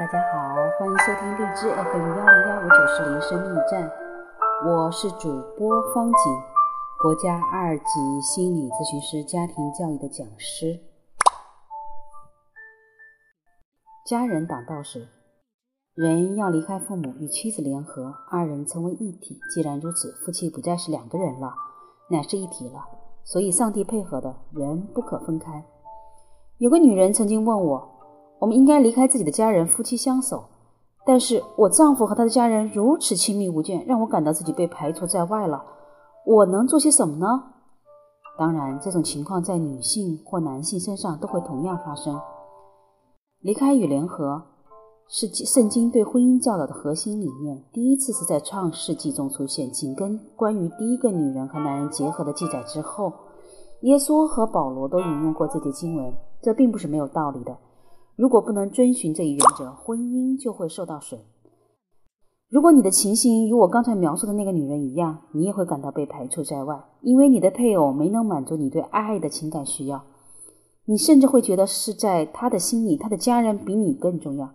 大家好，欢迎收听荔枝 FM 幺零幺五九四零生命站，我是主播方景，国家二级心理咨询师、家庭教育的讲师。家人挡道时，人要离开父母与妻子联合，二人成为一体。既然如此，夫妻不再是两个人了，乃是一体了。所以，上帝配合的人不可分开。有个女人曾经问我。我们应该离开自己的家人，夫妻相守。但是我丈夫和他的家人如此亲密无间，让我感到自己被排除在外了。我能做些什么呢？当然，这种情况在女性或男性身上都会同样发生。离开与联合是圣经对婚姻教导的核心理念。第一次是在创世纪中出现，紧跟关于第一个女人和男人结合的记载之后。耶稣和保罗都引用过这节经文，这并不是没有道理的。如果不能遵循这一原则，婚姻就会受到损。如果你的情形与我刚才描述的那个女人一样，你也会感到被排除在外，因为你的配偶没能满足你对爱的情感需要。你甚至会觉得是在他的心里，他的家人比你更重要。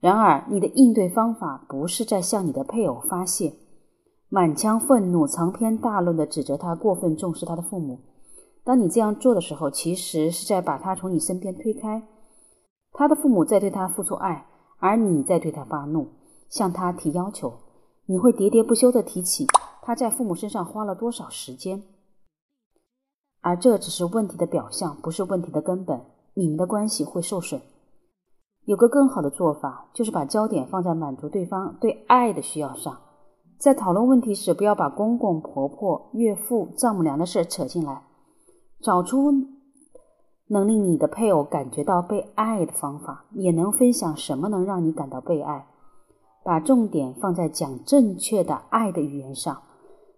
然而，你的应对方法不是在向你的配偶发泄，满腔愤怒、长篇大论地指责他过分重视他的父母。当你这样做的时候，其实是在把他从你身边推开。他的父母在对他付出爱，而你在对他发怒，向他提要求。你会喋喋不休地提起他在父母身上花了多少时间，而这只是问题的表象，不是问题的根本。你们的关系会受损。有个更好的做法，就是把焦点放在满足对方对爱的需要上。在讨论问题时，不要把公公婆婆、岳父、丈母娘的事扯进来，找出。能令你的配偶感觉到被爱的方法，也能分享什么能让你感到被爱。把重点放在讲正确的爱的语言上。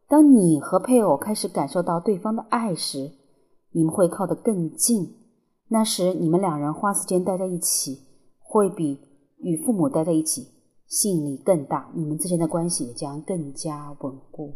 当你和配偶开始感受到对方的爱时，你们会靠得更近。那时你们两人花时间待在一起，会比与父母待在一起吸引力更大。你们之间的关系也将更加稳固。